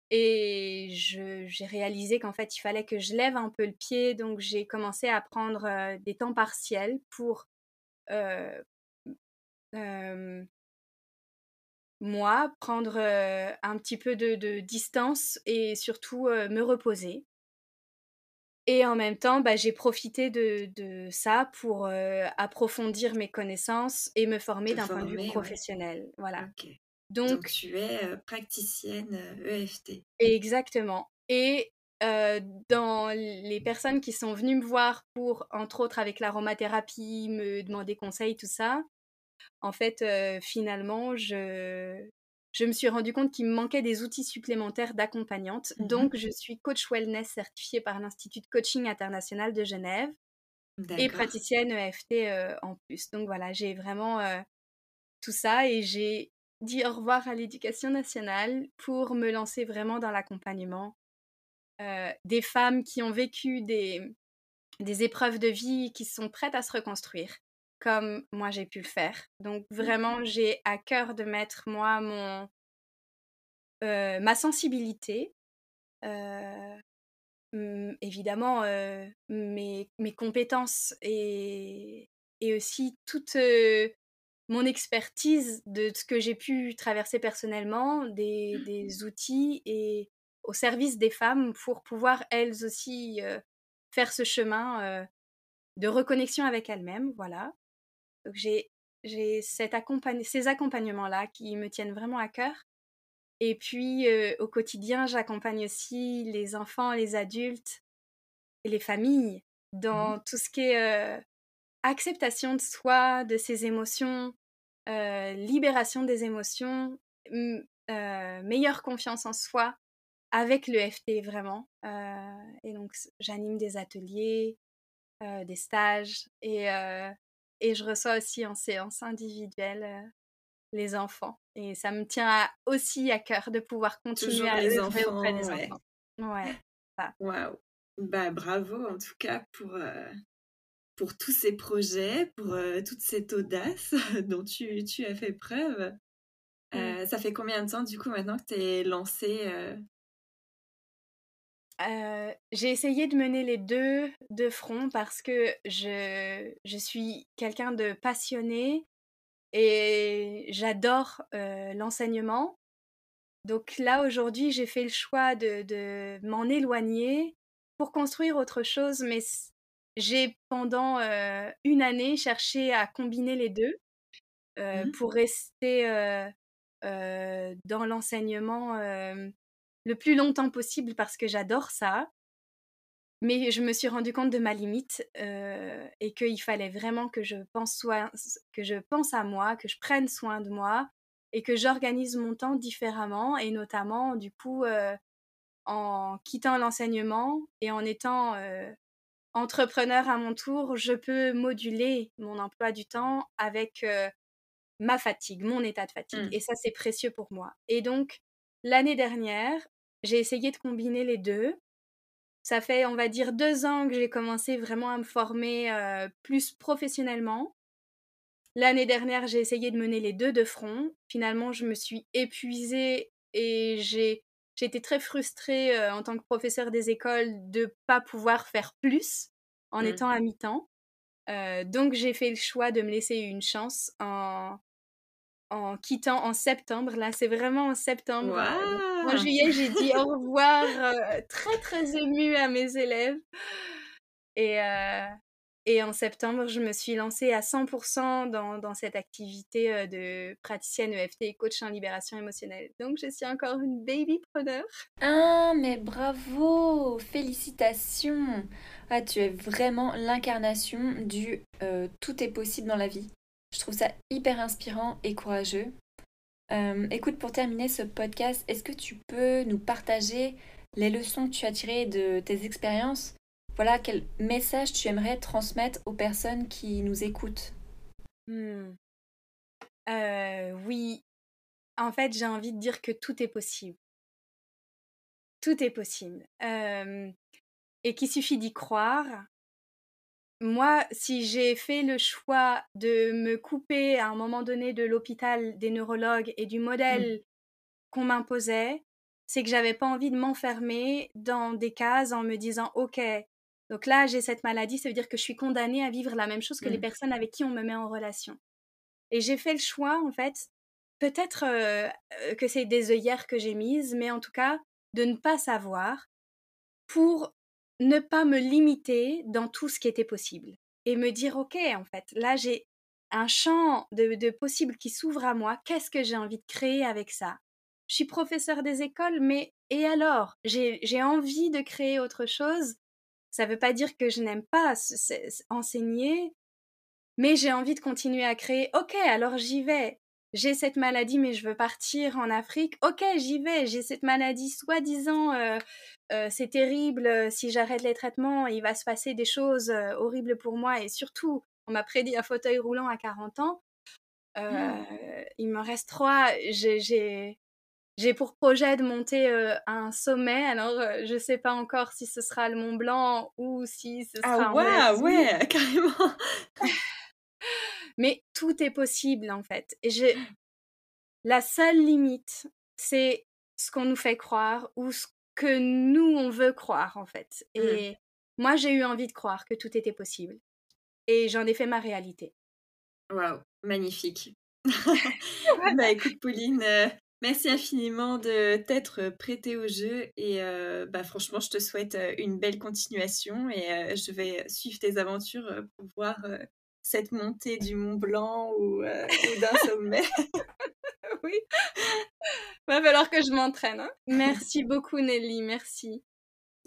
Et j'ai réalisé qu'en fait, il fallait que je lève un peu le pied, donc j'ai commencé à prendre euh, des temps partiels pour euh, moi prendre euh, un petit peu de, de, distance et surtout me reposer. Et en même temps, bah, j'ai profité de, ça pour approfondir mes connaissances et me former d'un point de vue professionnel. Voilà. Donc, tu es praticienne EFT. Exactement. Et dans les personnes qui sont venues me voir pour, entre autres avec l'aromathérapie, me demander conseil, tout ça, en fait, finalement, je, je me suis rendu compte qu'il me manquait des outils supplémentaires d'accompagnante. Mmh Donc, je suis coach wellness certifiée par l'Institut de coaching international de Genève et praticienne EFT euh, en plus. Donc voilà, j'ai vraiment tout ça et j'ai dit au revoir à l'éducation nationale pour me lancer vraiment dans l'accompagnement euh, des femmes qui ont vécu des, des épreuves de vie qui sont prêtes à se reconstruire comme moi j'ai pu le faire. Donc mmh. vraiment, j'ai à cœur de mettre moi mon ma sensibilité, évidemment mes, mes, compétences et, et aussi toute mon expertise de ce que j'ai pu traverser personnellement, des, mmh. des, outils et au service des femmes pour pouvoir elles aussi faire ce chemin de reconnexion avec elles-mêmes, voilà. Donc j'ai ces accompagnements-là qui me tiennent vraiment à cœur. Et puis au quotidien, j'accompagne aussi les enfants, les adultes et les familles mmh dans tout ce qui est acceptation de soi, de ses émotions, libération des émotions, meilleure confiance en soi avec le FT vraiment. et donc j'anime des ateliers, des stages et et je reçois aussi en séance individuelle euh, les enfants. Et ça me tient aussi à cœur de pouvoir continuer à les enfants, auprès des enfants. Ouais. Waouh. Bah bravo en tout cas pour, euh, pour tous ces projets, pour euh, toute cette audace dont tu, tu, as fait preuve. Mmh. Ça fait combien de temps du coup maintenant que tu es lancée euh, j'ai essayé de mener les deux de front parce que je, je suis quelqu'un de passionné et j'adore euh, l'enseignement. Donc là, aujourd'hui, j'ai fait le choix de, de m'en éloigner pour construire autre chose, mais j'ai pendant euh, une année cherché à combiner les deux mmh pour rester dans l'enseignement le plus longtemps possible parce que j'adore ça. Mais je me suis rendu compte de ma limite et qu'il fallait vraiment que je, pense que je pense à moi, que je prenne soin de moi et que j'organise mon temps différemment et notamment du coup en quittant l'enseignement et en étant euh, entrepreneur à mon tour, je peux moduler mon emploi du temps avec ma fatigue, mon état de fatigue. Mmh. Et ça, c'est précieux pour moi. Et donc, l'année dernière, j'ai essayé de combiner les deux. Ça fait, on va dire, deux ans que j'ai commencé vraiment à me former euh, plus professionnellement. L'année dernière, j'ai essayé de mener les deux de front. Finalement, je me suis épuisée et j'ai été très frustrée euh, en tant que professeur des écoles de ne pas pouvoir faire plus en mmh. étant à mi-temps. Euh, donc j'ai fait le choix de me laisser une chance en, en quittant en septembre. Là, c'est vraiment en septembre. Euh, en juillet, j'ai dit au revoir euh, très, très émue à mes élèves. Et, euh, et en septembre, je me suis lancée à 100% dans, cette activité de praticienne EFT et coach en libération émotionnelle. Donc, je suis encore une baby preneur. Ah, mais bravo Félicitations Ah, tu es vraiment l'incarnation du tout est possible dans la vie. Je trouve ça hyper inspirant et courageux. Euh, écoute, pour terminer ce podcast, est-ce que tu peux nous partager les leçons que tu as tirées de tes expériences? Voilà, quel message tu aimerais transmettre aux personnes qui nous écoutent hmm. euh, Oui, en fait, j'ai envie de dire que tout est possible. Tout est possible. Euh, et qu'il suffit d'y croire moi, si j'ai fait le choix de me couper à un moment donné de l'hôpital, des neurologues et du mmh. modèle qu'on m'imposait, c'est que j'avais pas envie de m'enfermer dans des cases en me disant OK, donc là j'ai cette maladie, ça veut dire que je suis condamnée à vivre la même chose que les mmh. personnes avec qui on me met en relation. Et j'ai fait le choix en fait, peut-être euh, que c'est des œillères que j'ai mises, mais en tout cas de ne pas savoir pour ne pas me limiter dans tout ce qui était possible et me dire ok en fait là j'ai un champ de, de possibles qui s'ouvre à moi qu'est-ce que j'ai envie de créer avec ça? Je suis professeur des écoles mais et alors? J'ai envie de créer autre chose ça ne veut pas dire que je n'aime pas enseigner mais j'ai envie de continuer à créer. Ok alors j'y vais. J'ai cette maladie mais je veux partir en Afrique, ok j'y vais, j'ai cette maladie soi-disant euh, euh, c'est terrible, euh, si j'arrête les traitements il va se passer des choses horribles pour moi. Et surtout on m'a prédit un fauteuil roulant à 40 ans, mmh. il me reste trois, j'ai j'ai pour projet de monter un sommet, alors je ne sais pas encore si ce sera le Mont Blanc ou si ce ah sera ah ouais, ouais, carrément Mais tout est possible en fait. Et j'ai la seule limite, c'est ce qu'on nous fait croire ou ce que nous on veut croire en fait. Mmh. Et moi j'ai eu envie de croire que tout était possible. Et j'en ai fait ma réalité. Waouh, magnifique. bah écoute Pauline, euh, merci infiniment de t'être prêtée au jeu et euh, bah franchement je te souhaite euh, une belle continuation et je vais suivre tes aventures pour voir cette montée du Mont Blanc ou, euh, d'un sommet. oui. Va falloir que je m'entraîne. Hein. Merci beaucoup Nelly, merci.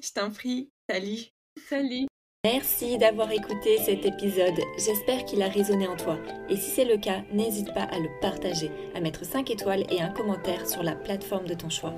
Je t'en prie. Salut. Salut. Merci d'avoir écouté cet épisode. J'espère qu'il a résonné en toi. Et si c'est le cas, n'hésite pas à le partager, à mettre 5 étoiles et un commentaire sur la plateforme de ton choix.